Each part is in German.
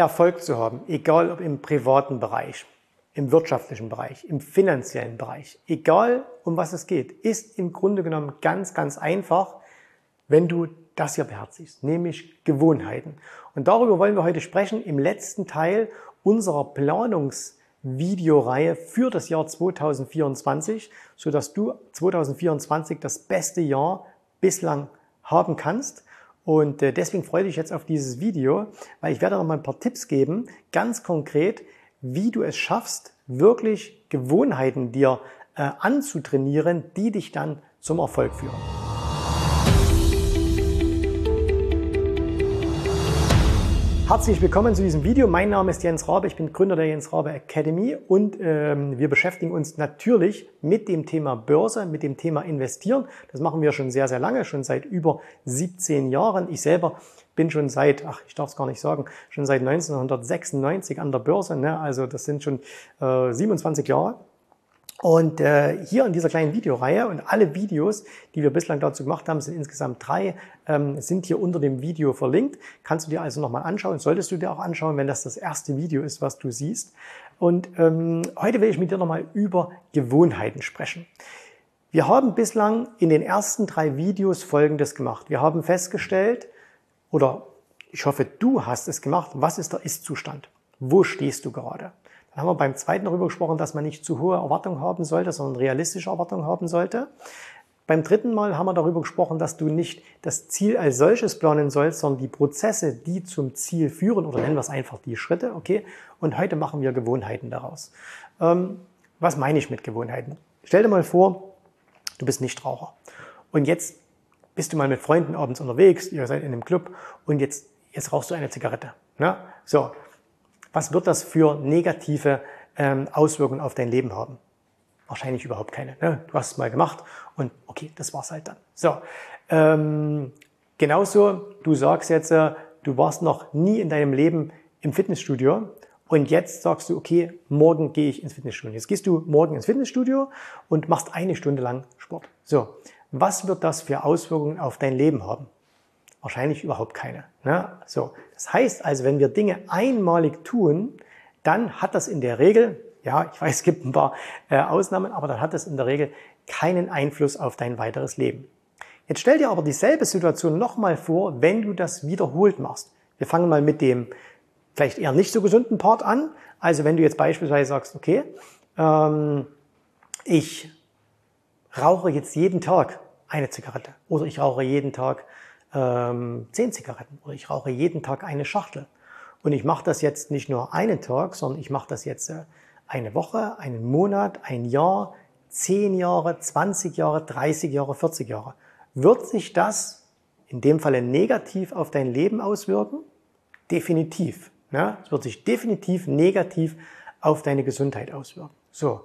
Erfolg zu haben, egal ob im privaten Bereich, im wirtschaftlichen Bereich, im finanziellen Bereich, egal um was es geht, ist im Grunde genommen ganz, ganz einfach, wenn du das hier beherzigst, nämlich Gewohnheiten. Und darüber wollen wir heute sprechen im letzten Teil unserer Planungsvideoreihe für das Jahr 2024, sodass du 2024 das beste Jahr bislang haben kannst. Und äh, deswegen freue ich jetzt auf dieses Video, weil ich werde noch mal ein paar Tipps geben, ganz konkret, wie du es schaffst, wirklich Gewohnheiten dir äh, anzutrainieren, die dich dann zum Erfolg führen. Herzlich willkommen zu diesem Video. Mein Name ist Jens Rabe, ich bin Gründer der Jens Rabe Academy und ähm, wir beschäftigen uns natürlich mit dem Thema Börse, mit dem Thema Investieren. Das machen wir schon sehr, sehr lange, schon seit über 17 Jahren. Ich selber bin schon seit, ach, ich darf es gar nicht sagen, schon seit 1996 an der Börse. Ne? Also das sind schon äh, 27 Jahre. Und äh, hier in dieser kleinen Videoreihe und alle Videos, die wir bislang dazu gemacht haben, sind insgesamt drei, ähm, sind hier unter dem Video verlinkt. Kannst du dir also nochmal anschauen, solltest du dir auch anschauen, wenn das das erste Video ist, was du siehst. Und ähm, heute will ich mit dir nochmal über Gewohnheiten sprechen. Wir haben bislang in den ersten drei Videos Folgendes gemacht. Wir haben festgestellt, oder ich hoffe, du hast es gemacht, was ist der Ist-Zustand? Wo stehst du gerade? Dann haben wir beim zweiten darüber gesprochen, dass man nicht zu hohe Erwartungen haben sollte, sondern realistische Erwartungen haben sollte. Beim dritten Mal haben wir darüber gesprochen, dass du nicht das Ziel als solches planen sollst, sondern die Prozesse, die zum Ziel führen, oder nennen wir es einfach die Schritte, okay? Und heute machen wir Gewohnheiten daraus. Ähm, was meine ich mit Gewohnheiten? Stell dir mal vor, du bist nicht Raucher. Und jetzt bist du mal mit Freunden abends unterwegs, ihr seid in einem Club und jetzt, jetzt rauchst du eine Zigarette. Ne? So, was wird das für negative ähm, Auswirkungen auf dein Leben haben? Wahrscheinlich überhaupt keine. Ne? Du hast es mal gemacht und okay, das war's halt dann. So, ähm, genauso, du sagst jetzt, äh, du warst noch nie in deinem Leben im Fitnessstudio und jetzt sagst du, okay, morgen gehe ich ins Fitnessstudio. Jetzt gehst du morgen ins Fitnessstudio und machst eine Stunde lang Sport. So, was wird das für Auswirkungen auf dein Leben haben? Wahrscheinlich überhaupt keine. Ne? So, das heißt also, wenn wir Dinge einmalig tun, dann hat das in der Regel, ja, ich weiß, es gibt ein paar äh, Ausnahmen, aber dann hat das in der Regel keinen Einfluss auf dein weiteres Leben. Jetzt stell dir aber dieselbe Situation nochmal vor, wenn du das wiederholt machst. Wir fangen mal mit dem vielleicht eher nicht so gesunden Part an. Also wenn du jetzt beispielsweise sagst, okay, ähm, ich rauche jetzt jeden Tag eine Zigarette oder ich rauche jeden Tag ähm, zehn Zigaretten oder ich rauche jeden Tag eine Schachtel. Und ich mache das jetzt nicht nur einen Tag, sondern ich mache das jetzt äh, eine Woche, einen Monat, ein Jahr, zehn Jahre, 20 Jahre, 30 Jahre, 40 Jahre. Wird sich das in dem Falle negativ auf dein Leben auswirken? Definitiv. Ja, es wird sich definitiv negativ auf deine Gesundheit auswirken. So,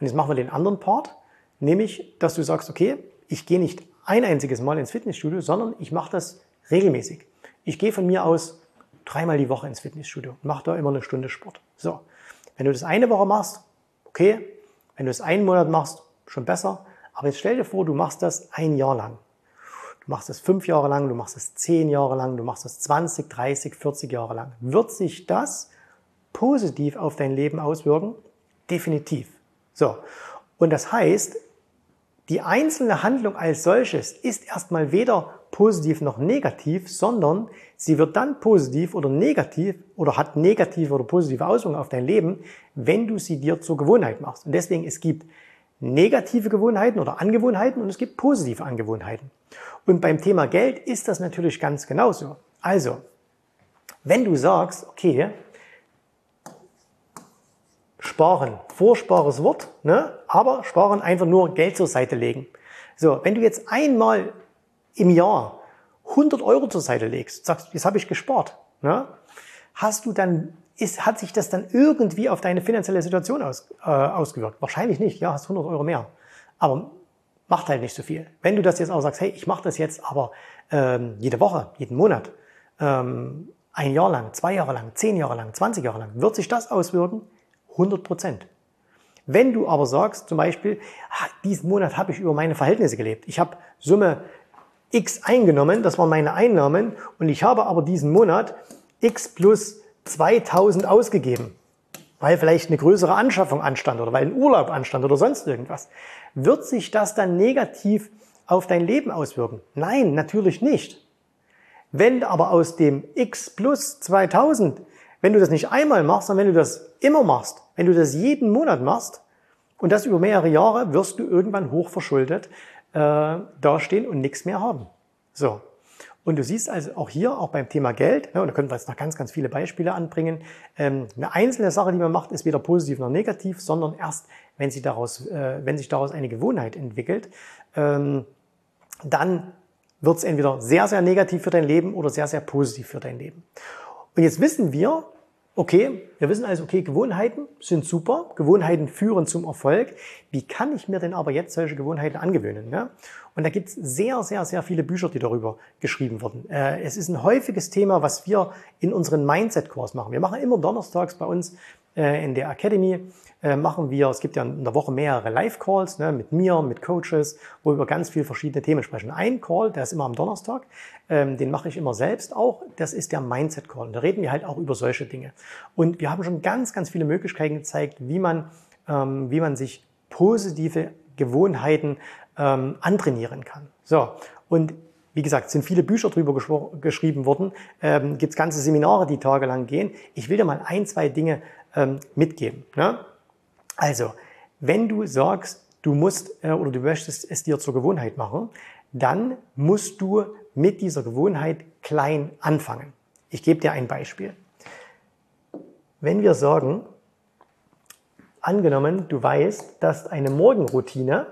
und jetzt machen wir den anderen Part, nämlich, dass du sagst, okay, ich gehe nicht ein einziges Mal ins Fitnessstudio, sondern ich mache das regelmäßig. Ich gehe von mir aus dreimal die Woche ins Fitnessstudio und mache da immer eine Stunde Sport. So, wenn du das eine Woche machst, okay. Wenn du es einen Monat machst, schon besser. Aber jetzt stell dir vor, du machst das ein Jahr lang. Du machst das fünf Jahre lang, du machst das zehn Jahre lang, du machst das 20, 30, 40 Jahre lang. Wird sich das positiv auf dein Leben auswirken? Definitiv. So. Und das heißt, die einzelne Handlung als solches ist erstmal weder positiv noch negativ, sondern sie wird dann positiv oder negativ oder hat negative oder positive Auswirkungen auf dein Leben, wenn du sie dir zur Gewohnheit machst. Und deswegen, es gibt negative Gewohnheiten oder Angewohnheiten und es gibt positive Angewohnheiten. Und beim Thema Geld ist das natürlich ganz genauso. Also, wenn du sagst, okay, sparen. Vorspares Wort, ne? aber sparen einfach nur Geld zur Seite legen. So, wenn du jetzt einmal im Jahr 100 Euro zur Seite legst, sagst, jetzt habe ich gespart, ne? hast du dann, ist, hat sich das dann irgendwie auf deine finanzielle Situation aus, äh, ausgewirkt? Wahrscheinlich nicht, ja, hast 100 Euro mehr. Aber macht halt nicht so viel. Wenn du das jetzt auch sagst, hey, ich mache das jetzt aber ähm, jede Woche, jeden Monat, ähm, ein Jahr lang, zwei Jahre lang, zehn Jahre lang, 20 Jahre lang, wird sich das auswirken? 100 Prozent. Wenn du aber sagst, zum Beispiel, ach, diesen Monat habe ich über meine Verhältnisse gelebt. Ich habe Summe X eingenommen, das waren meine Einnahmen, und ich habe aber diesen Monat X plus 2000 ausgegeben, weil vielleicht eine größere Anschaffung anstand oder weil ein Urlaub anstand oder sonst irgendwas. Wird sich das dann negativ auf dein Leben auswirken? Nein, natürlich nicht. Wenn aber aus dem X plus 2000, wenn du das nicht einmal machst, sondern wenn du das immer machst, wenn du das jeden Monat machst und das über mehrere Jahre, wirst du irgendwann hochverschuldet äh, dastehen und nichts mehr haben. So. Und du siehst also auch hier, auch beim Thema Geld, ne, und da können wir jetzt noch ganz, ganz viele Beispiele anbringen, ähm, eine einzelne Sache, die man macht, ist weder positiv noch negativ, sondern erst, wenn, sie daraus, äh, wenn sich daraus eine Gewohnheit entwickelt, ähm, dann wird es entweder sehr, sehr negativ für dein Leben oder sehr, sehr positiv für dein Leben. Und jetzt wissen wir, okay, wir wissen also, okay, Gewohnheiten sind super, Gewohnheiten führen zum Erfolg. Wie kann ich mir denn aber jetzt solche Gewohnheiten angewöhnen? Ne? Und da gibt es sehr, sehr, sehr viele Bücher, die darüber geschrieben wurden. Äh, es ist ein häufiges Thema, was wir in unseren Mindset-Kurs machen. Wir machen immer donnerstags bei uns äh, in der Academy äh, machen wir, es gibt ja in der Woche mehrere Live-Calls ne, mit mir, mit Coaches, wo wir über ganz viele verschiedene Themen sprechen. Ein Call, der ist immer am Donnerstag, ähm, den mache ich immer selbst auch, das ist der Mindset-Call. Und da reden wir halt auch über solche Dinge. Und wir haben schon ganz, ganz viele Möglichkeiten gezeigt, wie man, ähm, wie man sich positive Gewohnheiten ähm, antrainieren kann. So, und wie gesagt, sind viele Bücher drüber geschrieben worden, ähm, gibt es ganze Seminare, die tagelang gehen. Ich will dir mal ein, zwei Dinge ähm, mitgeben. Ne? Also, wenn du sagst, du musst äh, oder du möchtest es dir zur Gewohnheit machen, dann musst du mit dieser Gewohnheit klein anfangen. Ich gebe dir ein Beispiel. Wenn wir sagen, angenommen, du weißt, dass eine Morgenroutine,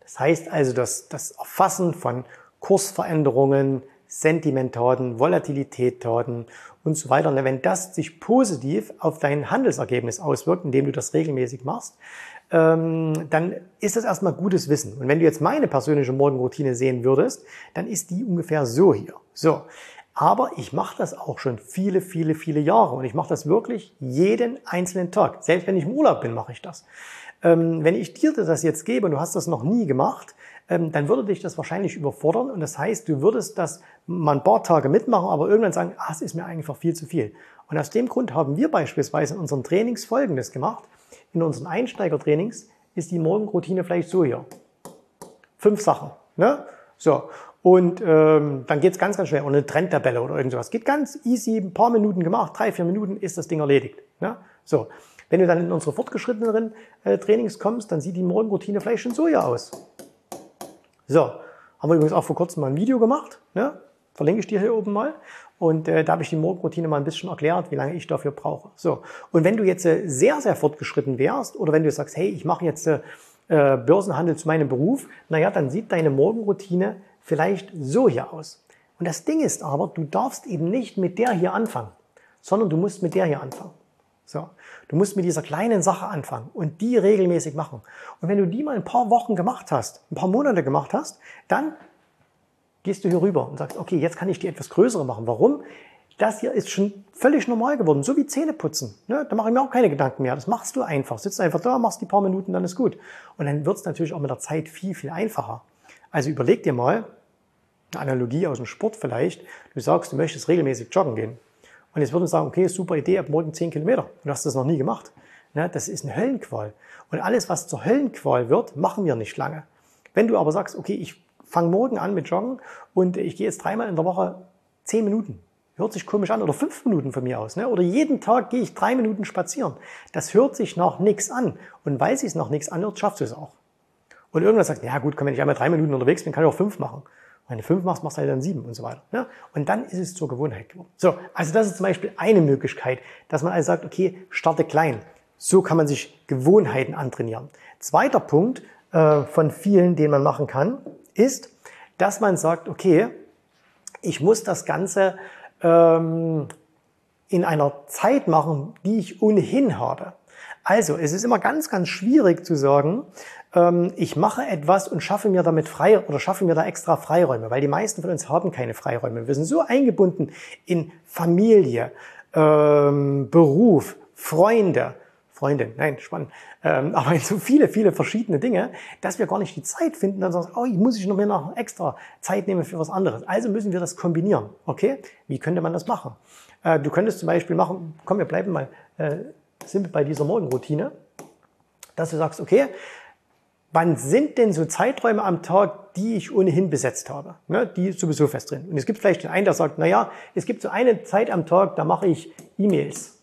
das heißt also das, das Erfassen von Kursveränderungen, Sentimentdaten, Volatilitätdaten und so weiter. Und wenn das sich positiv auf dein Handelsergebnis auswirkt, indem du das regelmäßig machst, ähm, dann ist das erstmal gutes Wissen. Und wenn du jetzt meine persönliche Morgenroutine sehen würdest, dann ist die ungefähr so hier. So. Aber ich mache das auch schon viele, viele, viele Jahre und ich mache das wirklich jeden einzelnen Tag. Selbst wenn ich im Urlaub bin, mache ich das. Ähm, wenn ich dir das jetzt gebe und du hast das noch nie gemacht, ähm, dann würde dich das wahrscheinlich überfordern und das heißt, du würdest das mal ein paar Tage mitmachen, aber irgendwann sagen, ah, es ist mir einfach viel zu viel. Und aus dem Grund haben wir beispielsweise in unseren Trainings Folgendes gemacht. In unseren Einsteigertrainings ist die Morgenroutine vielleicht so hier. Fünf Sachen. Ne? So. Und ähm, dann geht's ganz, ganz schnell. Und eine Trendtabelle oder irgendwas. Geht ganz easy, ein paar Minuten gemacht, drei, vier Minuten ist das Ding erledigt. Ne? So. Wenn du dann in unsere fortgeschritteneren äh, Trainings kommst, dann sieht die Morgenroutine vielleicht schon so hier aus. So, haben wir übrigens auch vor kurzem mal ein Video gemacht, ne? verlinke ich dir hier oben mal. Und äh, da habe ich die Morgenroutine mal ein bisschen erklärt, wie lange ich dafür brauche. So, und wenn du jetzt äh, sehr, sehr fortgeschritten wärst oder wenn du sagst, hey, ich mache jetzt äh, äh Börsenhandel zu meinem Beruf, naja, dann sieht deine Morgenroutine vielleicht so hier aus. Und das Ding ist aber, du darfst eben nicht mit der hier anfangen, sondern du musst mit der hier anfangen. So. Du musst mit dieser kleinen Sache anfangen und die regelmäßig machen. Und wenn du die mal ein paar Wochen gemacht hast, ein paar Monate gemacht hast, dann gehst du hier rüber und sagst, okay, jetzt kann ich die etwas größere machen. Warum? Das hier ist schon völlig normal geworden, so wie Zähne putzen. Ne? Da mache ich mir auch keine Gedanken mehr. Das machst du einfach. Sitzt einfach da, machst die paar Minuten, dann ist gut. Und dann wird es natürlich auch mit der Zeit viel, viel einfacher. Also überleg dir mal, eine Analogie aus dem Sport vielleicht, du sagst, du möchtest regelmäßig joggen gehen. Und jetzt würden wir sagen, okay, super Idee, ab morgen 10 Kilometer. Du hast das noch nie gemacht. Ne, das ist eine Höllenqual. Und alles, was zur Höllenqual wird, machen wir nicht lange. Wenn du aber sagst, okay, ich fange morgen an mit Joggen und ich gehe jetzt dreimal in der Woche 10 Minuten. Hört sich komisch an. Oder 5 Minuten von mir aus. Ne? Oder jeden Tag gehe ich drei Minuten spazieren. Das hört sich noch nichts an. Und weil es noch nichts anhört, schaffst du es auch. Und irgendwann sagt, ja gut, wenn ich einmal drei Minuten unterwegs bin, kann ich auch fünf machen. Wenn du fünf machst, machst du halt dann sieben und so weiter. Ja? Und dann ist es zur Gewohnheit geworden. So, also das ist zum Beispiel eine Möglichkeit, dass man also sagt, okay, starte klein. So kann man sich Gewohnheiten antrainieren. Zweiter Punkt äh, von vielen, den man machen kann, ist, dass man sagt, okay, ich muss das Ganze ähm, in einer Zeit machen, die ich ohnehin habe. Also, es ist immer ganz, ganz schwierig zu sagen, ähm, ich mache etwas und schaffe mir damit frei oder schaffe mir da extra Freiräume, weil die meisten von uns haben keine Freiräume. Wir sind so eingebunden in Familie, ähm, Beruf, Freunde. Freundin. Nein, spannend. Ähm, aber in so viele, viele verschiedene Dinge, dass wir gar nicht die Zeit finden, dann sagen, oh, ich muss ich noch mehr noch extra Zeit nehmen für was anderes. Also müssen wir das kombinieren. Okay? Wie könnte man das machen? Äh, du könntest zum Beispiel machen, komm, wir bleiben mal äh, simpel bei dieser Morgenroutine, dass du sagst, okay, wann sind denn so Zeiträume am Tag, die ich ohnehin besetzt habe, ne, die sowieso fest drin. Und es gibt vielleicht den einen, der sagt, na ja, es gibt so eine Zeit am Tag, da mache ich E-Mails.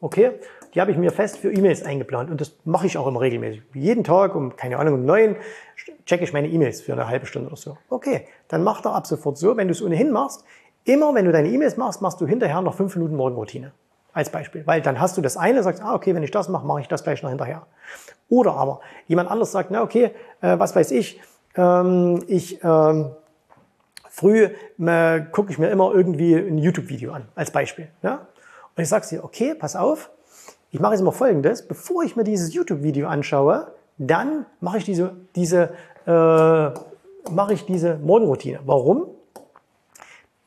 Okay? Die habe ich mir fest für E-Mails eingeplant und das mache ich auch immer regelmäßig. Jeden Tag um, keine Ahnung, um neun checke ich meine E-Mails für eine halbe Stunde oder so. Okay, dann mach doch ab sofort so, wenn du es ohnehin machst, immer wenn du deine E-Mails machst, machst du hinterher noch fünf Minuten Morgenroutine. Als Beispiel. Weil dann hast du das eine, sagst, ah, okay, wenn ich das mache, mache ich das gleich noch hinterher. Oder aber jemand anders sagt, na okay, äh, was weiß ich, ähm, ich ähm, früh äh, gucke ich mir immer irgendwie ein YouTube-Video an, als Beispiel. Ja? Und ich sage dir, okay, pass auf, ich mache jetzt mal Folgendes, bevor ich mir dieses YouTube-Video anschaue, dann mache ich diese, diese, äh, mache ich diese Morgenroutine. Warum?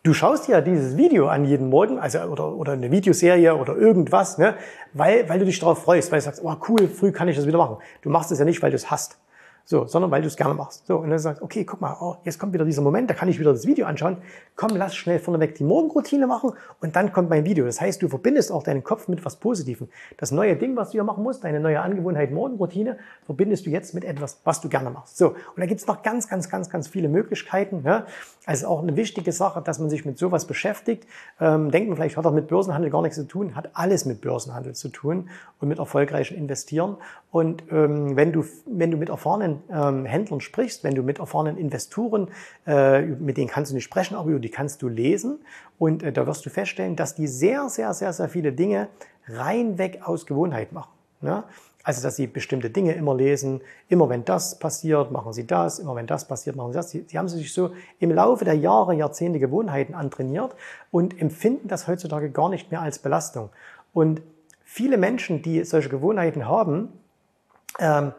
Du schaust ja dieses Video an jeden Morgen, also oder, oder eine Videoserie oder irgendwas, ne? weil, weil du dich darauf freust, weil du sagst, oh cool, früh kann ich das wieder machen. Du machst es ja nicht, weil du es hast. So, sondern weil du es gerne machst. So, und dann sagst, okay, guck mal, oh, jetzt kommt wieder dieser Moment, da kann ich wieder das Video anschauen. Komm, lass schnell vorneweg die Morgenroutine machen und dann kommt mein Video. Das heißt, du verbindest auch deinen Kopf mit was Positivem. Das neue Ding, was du hier machen musst, deine neue Angewohnheit Morgenroutine, verbindest du jetzt mit etwas, was du gerne machst. So, und da gibt's noch ganz, ganz, ganz, ganz viele Möglichkeiten. Ja? Also auch eine wichtige Sache, dass man sich mit sowas beschäftigt. Ähm, denkt man vielleicht, hat auch mit Börsenhandel gar nichts zu tun, hat alles mit Börsenhandel zu tun und mit erfolgreichem Investieren. Und ähm, wenn, du, wenn du mit erfahrenen ähm, Händlern sprichst, wenn du mit erfahrenen Investoren, äh, mit denen kannst du nicht sprechen, aber die kannst du lesen. Und äh, da wirst du feststellen, dass die sehr, sehr, sehr, sehr viele Dinge reinweg aus Gewohnheit machen. Ne? Also, dass sie bestimmte Dinge immer lesen, immer wenn das passiert, machen sie das, immer wenn das passiert, machen sie das. Sie, sie haben sich so im Laufe der Jahre, Jahrzehnte Gewohnheiten antrainiert und empfinden das heutzutage gar nicht mehr als Belastung. Und viele Menschen, die solche Gewohnheiten haben, ähm,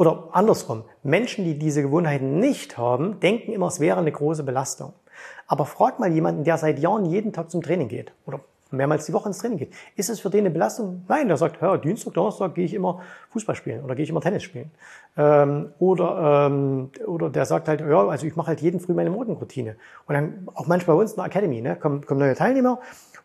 oder andersrum, Menschen, die diese Gewohnheiten nicht haben, denken immer, es wäre eine große Belastung. Aber frag mal jemanden, der seit Jahren jeden Tag zum Training geht oder mehrmals die Woche ins Training geht. Ist es für den eine Belastung? Nein, der sagt, ja, Dienstag, Donnerstag gehe ich immer Fußball spielen oder gehe ich immer Tennis spielen. Ähm, oder, ähm, oder der sagt halt, ja, also ich mache halt jeden Früh meine Morgenroutine. Und dann auch manchmal bei uns in der Academy, ne, kommen, kommen neue Teilnehmer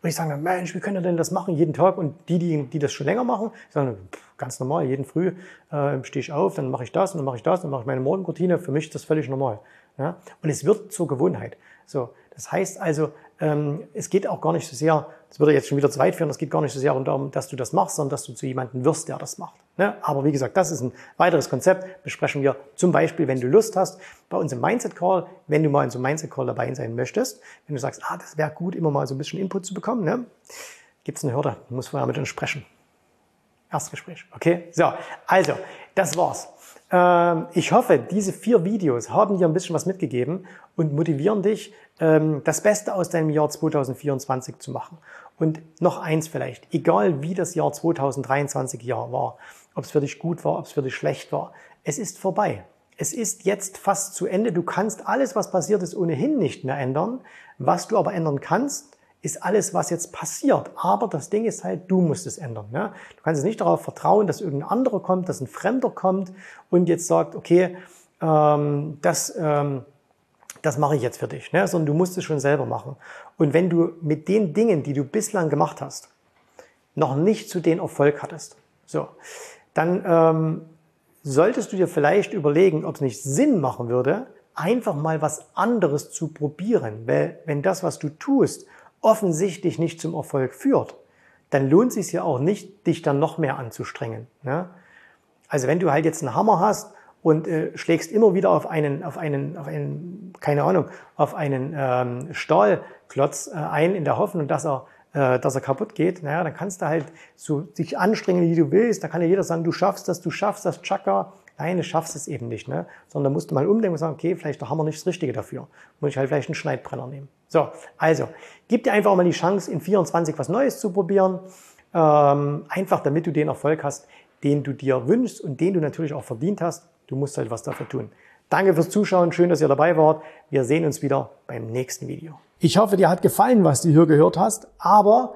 und ich sage, Mensch, wie könnt ihr denn das machen jeden Tag? Und die, die, die das schon länger machen, sagen, ganz normal, jeden Früh äh, stehe ich auf, dann mache ich das und dann mache ich das, dann mache ich meine Morgenroutine. Für mich ist das völlig normal. Ja? Und es wird zur Gewohnheit. So, das heißt also, ähm, es geht auch gar nicht so sehr, das würde jetzt schon wieder zu weit führen, es geht gar nicht so sehr darum, dass du das machst, sondern dass du zu jemandem wirst, der das macht. Ne? Aber wie gesagt, das ist ein weiteres Konzept, besprechen wir zum Beispiel, wenn du Lust hast, bei uns im Mindset Call, wenn du mal in so einem Mindset Call dabei sein möchtest, wenn du sagst, ah, das wäre gut, immer mal so ein bisschen Input zu bekommen, ne? gibt es eine Hürde, du musst vorher mit uns sprechen. Erstgespräch, okay? So, also, das war's. Ähm, ich hoffe, diese vier Videos haben dir ein bisschen was mitgegeben und motivieren dich, ähm, das Beste aus deinem Jahr 2024 zu machen. Und noch eins vielleicht, egal wie das Jahr 2023 Jahr war, ob es für dich gut war, ob es für dich schlecht war, es ist vorbei. Es ist jetzt fast zu Ende. Du kannst alles, was passiert ist, ohnehin nicht mehr ändern. Was du aber ändern kannst, ist alles, was jetzt passiert. Aber das Ding ist halt, du musst es ändern. Ne? Du kannst nicht darauf vertrauen, dass irgendein anderer kommt, dass ein Fremder kommt und jetzt sagt, okay, ähm, das, ähm, das mache ich jetzt für dich, ne? sondern du musst es schon selber machen. Und wenn du mit den Dingen, die du bislang gemacht hast, noch nicht zu den Erfolg hattest, so, dann ähm, solltest du dir vielleicht überlegen, ob es nicht Sinn machen würde, einfach mal was anderes zu probieren. Weil wenn das, was du tust, offensichtlich nicht zum Erfolg führt, dann lohnt es sich ja auch nicht, dich dann noch mehr anzustrengen. Ne? Also wenn du halt jetzt einen Hammer hast und äh, schlägst immer wieder auf einen, auf einen, auf einen, keine Ahnung, auf einen ähm, Stahlklotz äh, ein in der Hoffnung, dass er, äh, dass er kaputt geht, naja, dann kannst du halt so dich anstrengen, wie du willst. Da kann ja jeder sagen, du schaffst das, du schaffst das, Chaka. Nein, du schaffst es eben nicht. Ne? Sondern da musst du mal umdenken und sagen, okay, vielleicht haben wir nicht das Richtige dafür. Muss ich halt vielleicht einen Schneidbrenner nehmen. So, also, gib dir einfach mal die Chance, in 24 was Neues zu probieren. Ähm, einfach damit du den Erfolg hast, den du dir wünschst und den du natürlich auch verdient hast. Du musst halt was dafür tun. Danke fürs Zuschauen, schön, dass ihr dabei wart. Wir sehen uns wieder beim nächsten Video. Ich hoffe, dir hat gefallen, was du hier gehört hast, aber